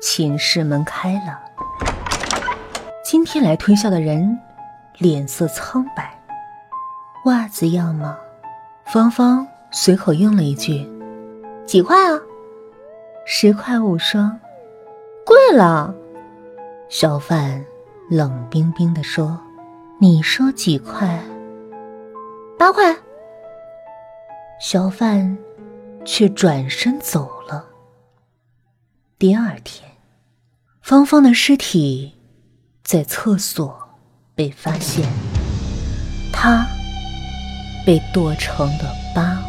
寝室门开了，今天来推销的人脸色苍白。袜子要吗？芳芳随口应了一句：“几块啊？”“十块五双。”“贵了。”小贩冷冰冰的说：“你说几块？”“八块。”小贩却转身走。第二天。芳芳的尸体在厕所被发现，她被剁成了八